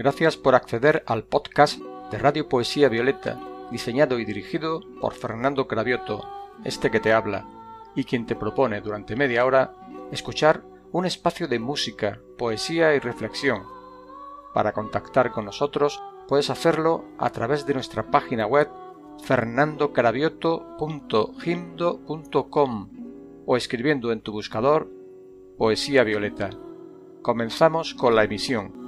Gracias por acceder al podcast de Radio Poesía Violeta, diseñado y dirigido por Fernando Cravioto, este que te habla, y quien te propone durante media hora escuchar un espacio de música, poesía y reflexión. Para contactar con nosotros puedes hacerlo a través de nuestra página web fernandocravioto.gimdo.com o escribiendo en tu buscador Poesía Violeta. Comenzamos con la emisión.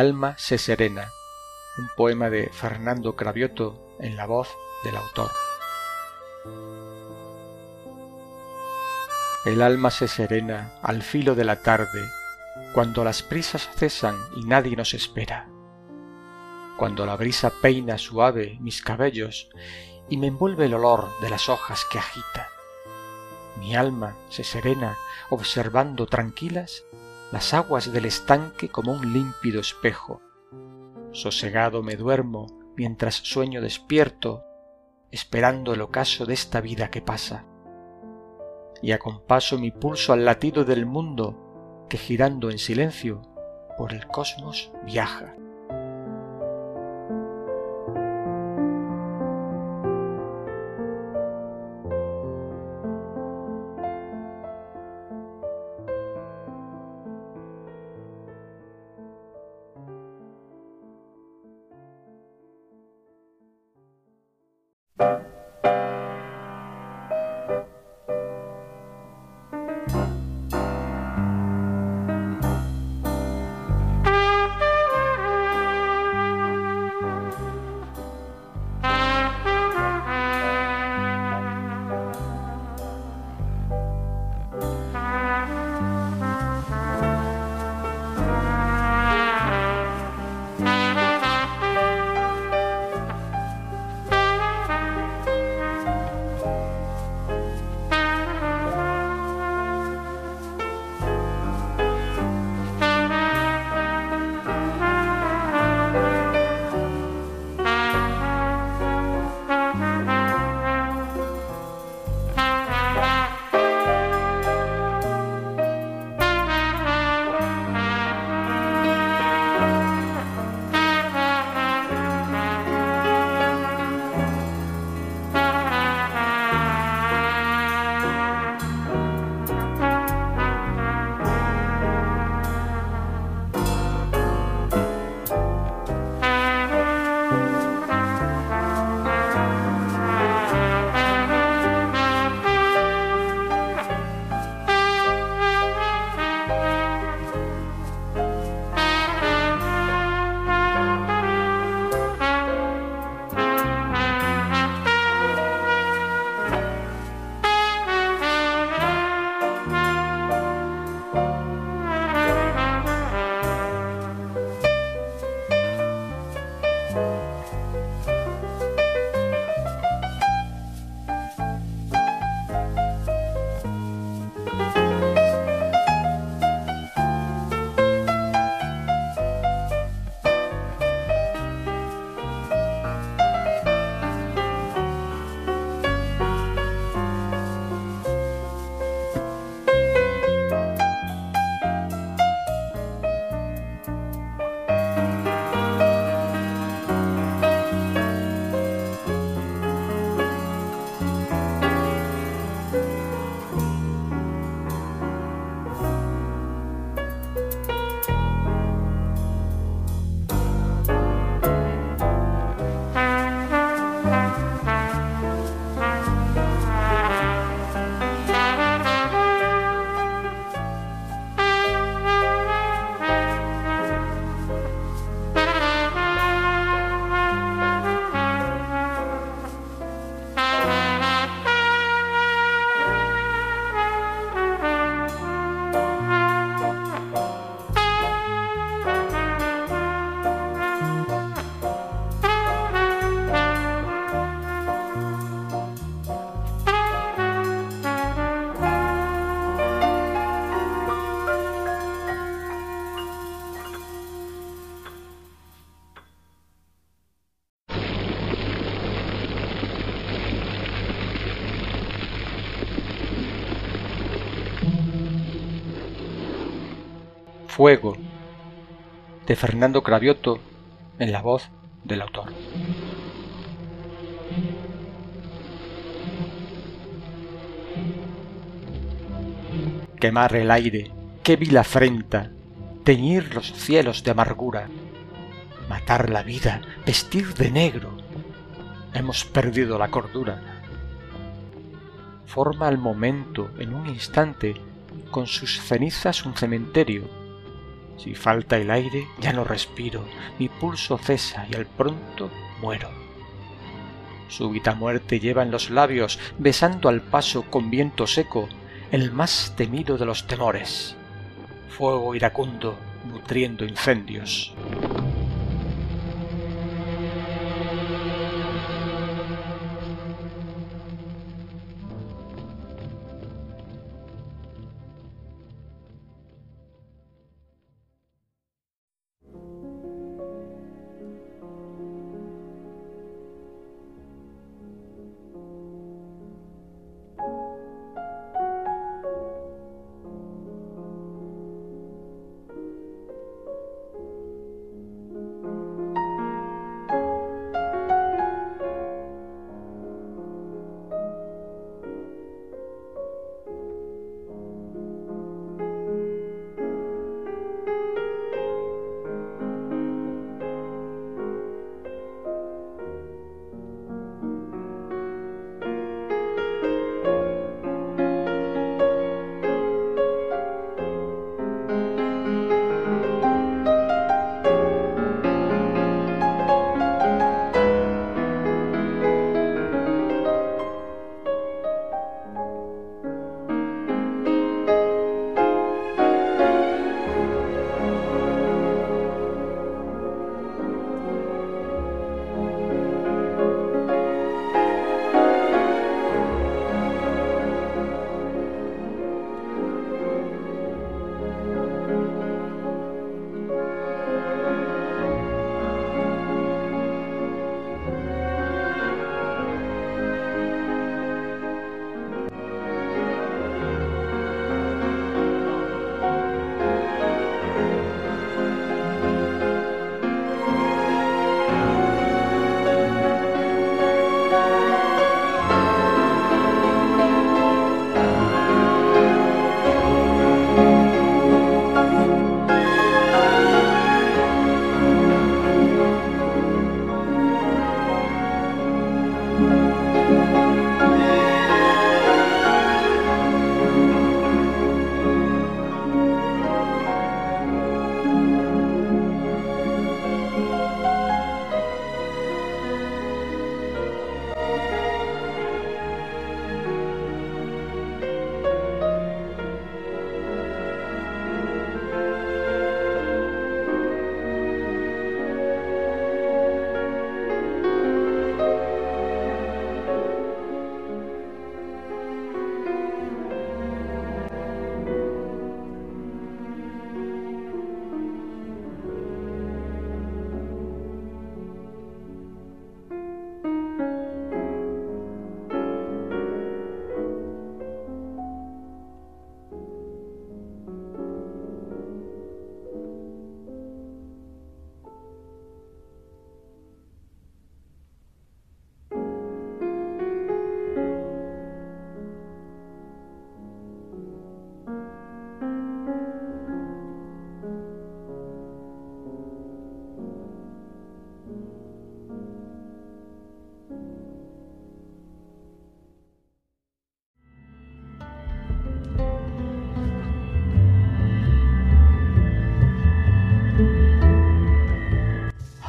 Alma se serena, un poema de Fernando Cravioto en la voz del autor. El alma se serena al filo de la tarde, cuando las prisas cesan y nadie nos espera, cuando la brisa peina suave mis cabellos y me envuelve el olor de las hojas que agita. Mi alma se serena observando tranquilas las aguas del estanque como un límpido espejo. Sosegado me duermo mientras sueño despierto, esperando el ocaso de esta vida que pasa. Y acompaso mi pulso al latido del mundo que girando en silencio por el cosmos viaja. Fuego de Fernando Cravioto en la voz del autor. Quemar el aire, qué vil afrenta, teñir los cielos de amargura, matar la vida, vestir de negro, hemos perdido la cordura. Forma al momento, en un instante, con sus cenizas un cementerio, si falta el aire, ya no respiro, mi pulso cesa y al pronto muero. Súbita muerte lleva en los labios, besando al paso con viento seco, el más temido de los temores. Fuego iracundo, nutriendo incendios.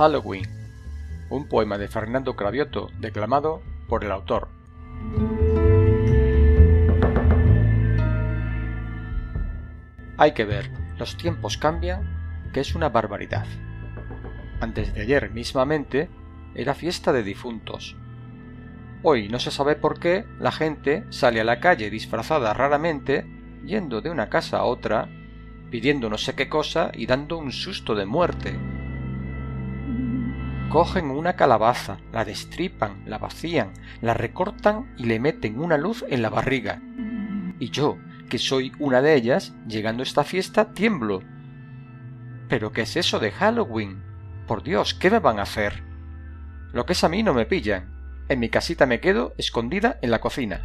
Halloween, un poema de Fernando Cravioto declamado por el autor. Hay que ver, los tiempos cambian, que es una barbaridad. Antes de ayer mismamente era fiesta de difuntos. Hoy no se sabe por qué la gente sale a la calle disfrazada raramente, yendo de una casa a otra, pidiendo no sé qué cosa y dando un susto de muerte. Cogen una calabaza, la destripan, la vacían, la recortan y le meten una luz en la barriga. Y yo, que soy una de ellas, llegando a esta fiesta, tiemblo. ¿Pero qué es eso de Halloween? Por Dios, ¿qué me van a hacer? Lo que es a mí no me pillan. En mi casita me quedo escondida en la cocina.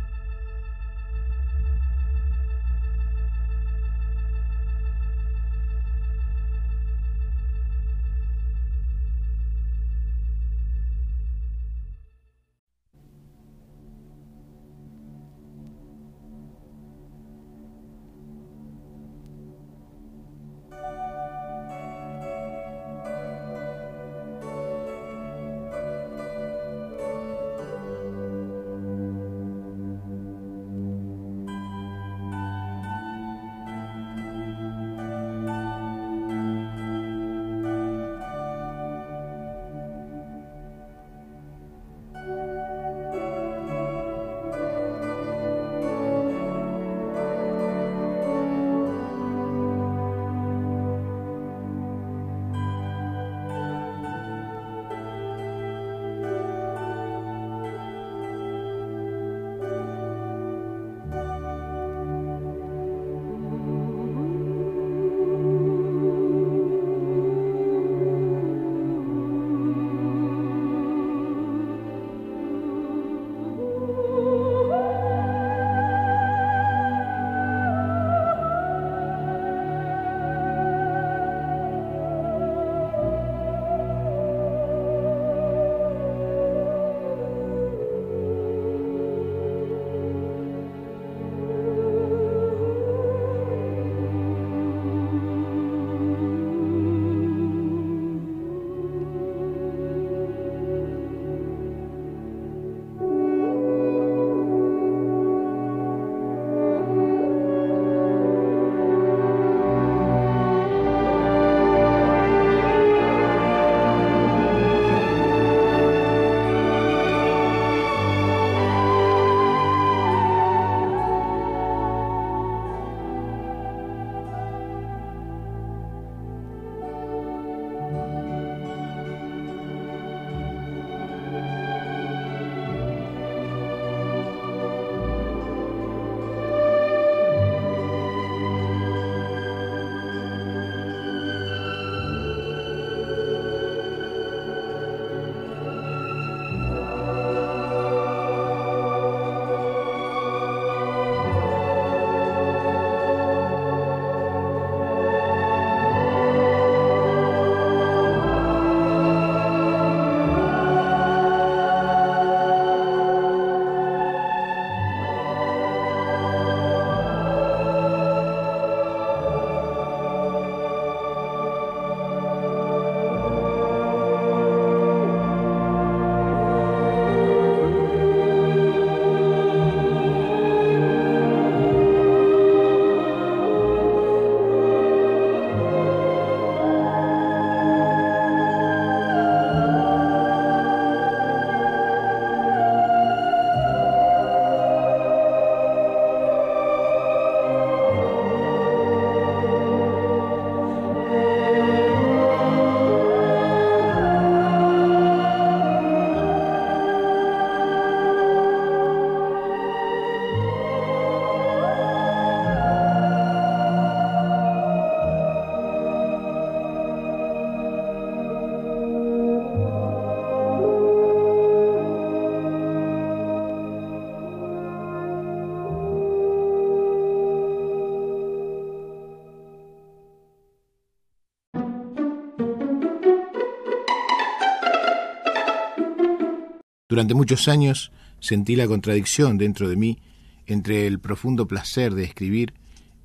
Durante muchos años sentí la contradicción dentro de mí entre el profundo placer de escribir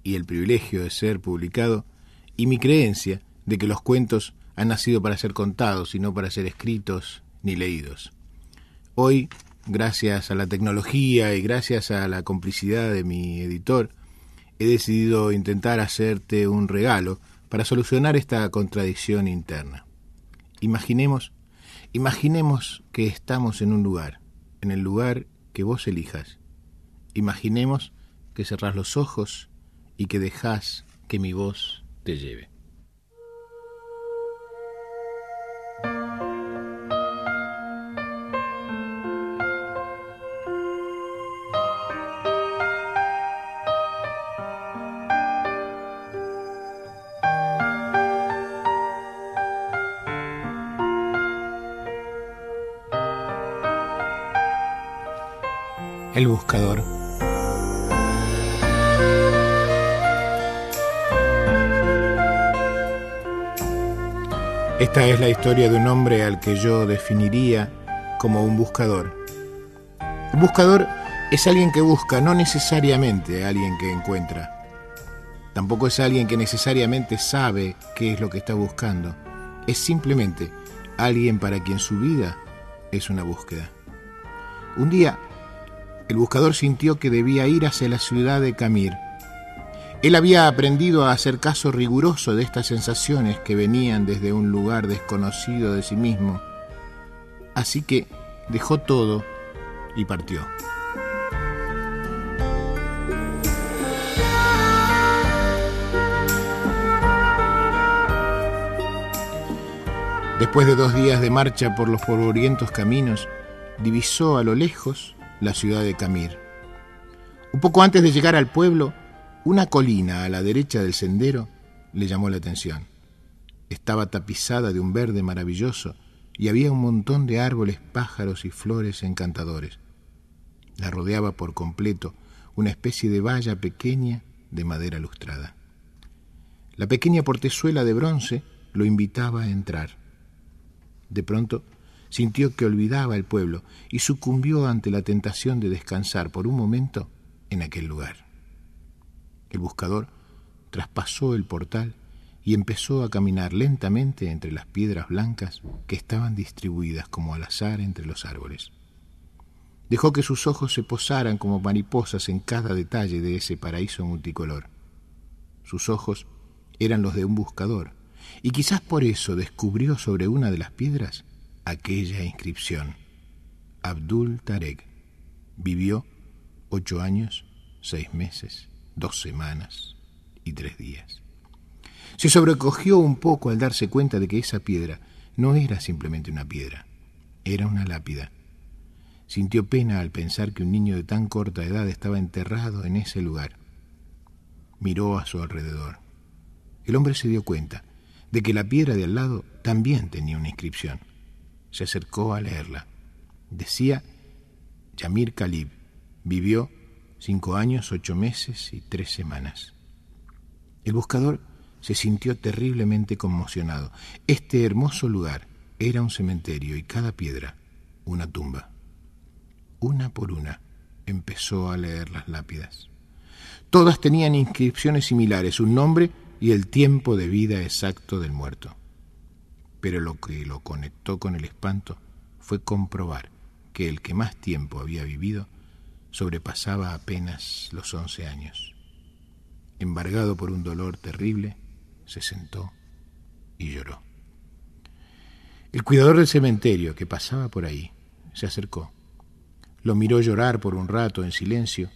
y el privilegio de ser publicado, y mi creencia de que los cuentos han nacido para ser contados y no para ser escritos ni leídos. Hoy, gracias a la tecnología y gracias a la complicidad de mi editor, he decidido intentar hacerte un regalo para solucionar esta contradicción interna. Imaginemos, imaginemos que estamos en un lugar, en el lugar que vos elijas. Imaginemos que cerrás los ojos y que dejás que mi voz te lleve. El buscador. Esta es la historia de un hombre al que yo definiría como un buscador. Un buscador es alguien que busca, no necesariamente alguien que encuentra. Tampoco es alguien que necesariamente sabe qué es lo que está buscando. Es simplemente alguien para quien su vida es una búsqueda. Un día, el buscador sintió que debía ir hacia la ciudad de Camir él había aprendido a hacer caso riguroso de estas sensaciones que venían desde un lugar desconocido de sí mismo. Así que dejó todo y partió. Después de dos días de marcha por los polvorientos caminos, divisó a lo lejos la ciudad de Camir. Un poco antes de llegar al pueblo, una colina a la derecha del sendero le llamó la atención. Estaba tapizada de un verde maravilloso y había un montón de árboles, pájaros y flores encantadores. La rodeaba por completo una especie de valla pequeña de madera lustrada. La pequeña portezuela de bronce lo invitaba a entrar. De pronto sintió que olvidaba el pueblo y sucumbió ante la tentación de descansar por un momento en aquel lugar. El buscador traspasó el portal y empezó a caminar lentamente entre las piedras blancas que estaban distribuidas como al azar entre los árboles. Dejó que sus ojos se posaran como mariposas en cada detalle de ese paraíso multicolor. Sus ojos eran los de un buscador, y quizás por eso descubrió sobre una de las piedras aquella inscripción. Abdul Tarek vivió ocho años, seis meses dos semanas y tres días. Se sobrecogió un poco al darse cuenta de que esa piedra no era simplemente una piedra, era una lápida. Sintió pena al pensar que un niño de tan corta edad estaba enterrado en ese lugar. Miró a su alrededor. El hombre se dio cuenta de que la piedra de al lado también tenía una inscripción. Se acercó a leerla. Decía, Yamir Khalib vivió cinco años, ocho meses y tres semanas. El buscador se sintió terriblemente conmocionado. Este hermoso lugar era un cementerio y cada piedra una tumba. Una por una empezó a leer las lápidas. Todas tenían inscripciones similares, un nombre y el tiempo de vida exacto del muerto. Pero lo que lo conectó con el espanto fue comprobar que el que más tiempo había vivido sobrepasaba apenas los once años. Embargado por un dolor terrible, se sentó y lloró. El cuidador del cementerio, que pasaba por ahí, se acercó. Lo miró llorar por un rato en silencio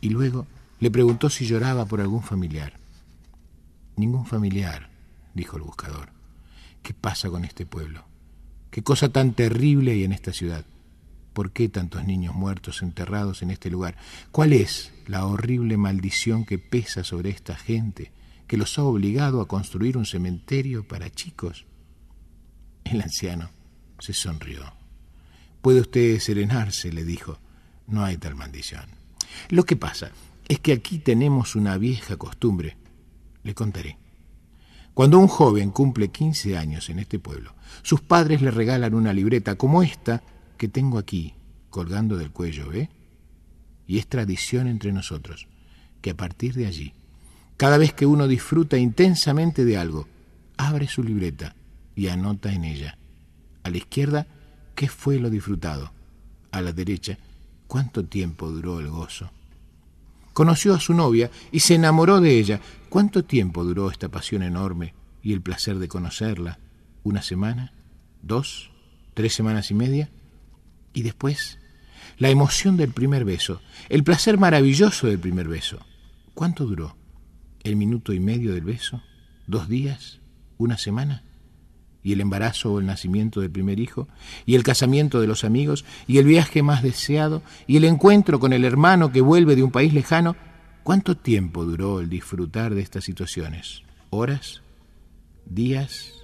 y luego le preguntó si lloraba por algún familiar. Ningún familiar, dijo el buscador. ¿Qué pasa con este pueblo? ¿Qué cosa tan terrible hay en esta ciudad? ¿Por qué tantos niños muertos enterrados en este lugar? ¿Cuál es la horrible maldición que pesa sobre esta gente que los ha obligado a construir un cementerio para chicos? El anciano se sonrió. Puede usted serenarse, le dijo. No hay tal maldición. Lo que pasa es que aquí tenemos una vieja costumbre. Le contaré. Cuando un joven cumple 15 años en este pueblo, sus padres le regalan una libreta como esta que tengo aquí, colgando del cuello, ¿eh? Y es tradición entre nosotros, que a partir de allí, cada vez que uno disfruta intensamente de algo, abre su libreta y anota en ella. A la izquierda, ¿qué fue lo disfrutado? A la derecha, ¿cuánto tiempo duró el gozo? Conoció a su novia y se enamoró de ella. ¿Cuánto tiempo duró esta pasión enorme y el placer de conocerla? ¿Una semana? ¿Dos? ¿Tres semanas y media? Y después, la emoción del primer beso, el placer maravilloso del primer beso. ¿Cuánto duró? ¿El minuto y medio del beso? ¿Dos días? ¿Una semana? Y el embarazo o el nacimiento del primer hijo, y el casamiento de los amigos, y el viaje más deseado, y el encuentro con el hermano que vuelve de un país lejano, ¿cuánto tiempo duró el disfrutar de estas situaciones? ¿Horas? ¿Días?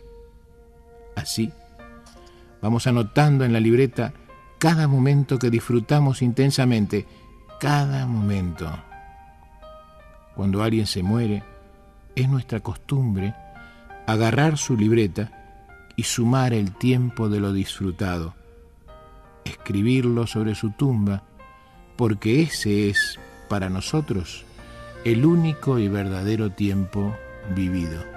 Así, vamos anotando en la libreta cada momento que disfrutamos intensamente, cada momento. Cuando alguien se muere, es nuestra costumbre agarrar su libreta y sumar el tiempo de lo disfrutado, escribirlo sobre su tumba, porque ese es, para nosotros, el único y verdadero tiempo vivido.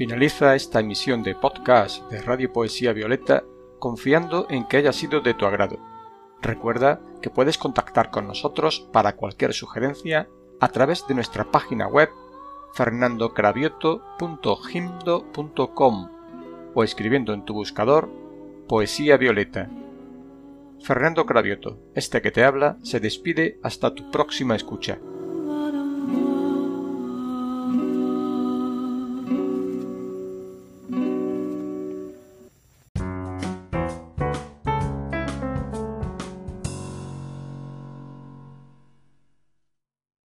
Finaliza esta emisión de podcast de Radio Poesía Violeta confiando en que haya sido de tu agrado. Recuerda que puedes contactar con nosotros para cualquier sugerencia a través de nuestra página web fernandocravioto.gimdo.com o escribiendo en tu buscador Poesía Violeta. Fernando Cravioto, este que te habla, se despide hasta tu próxima escucha.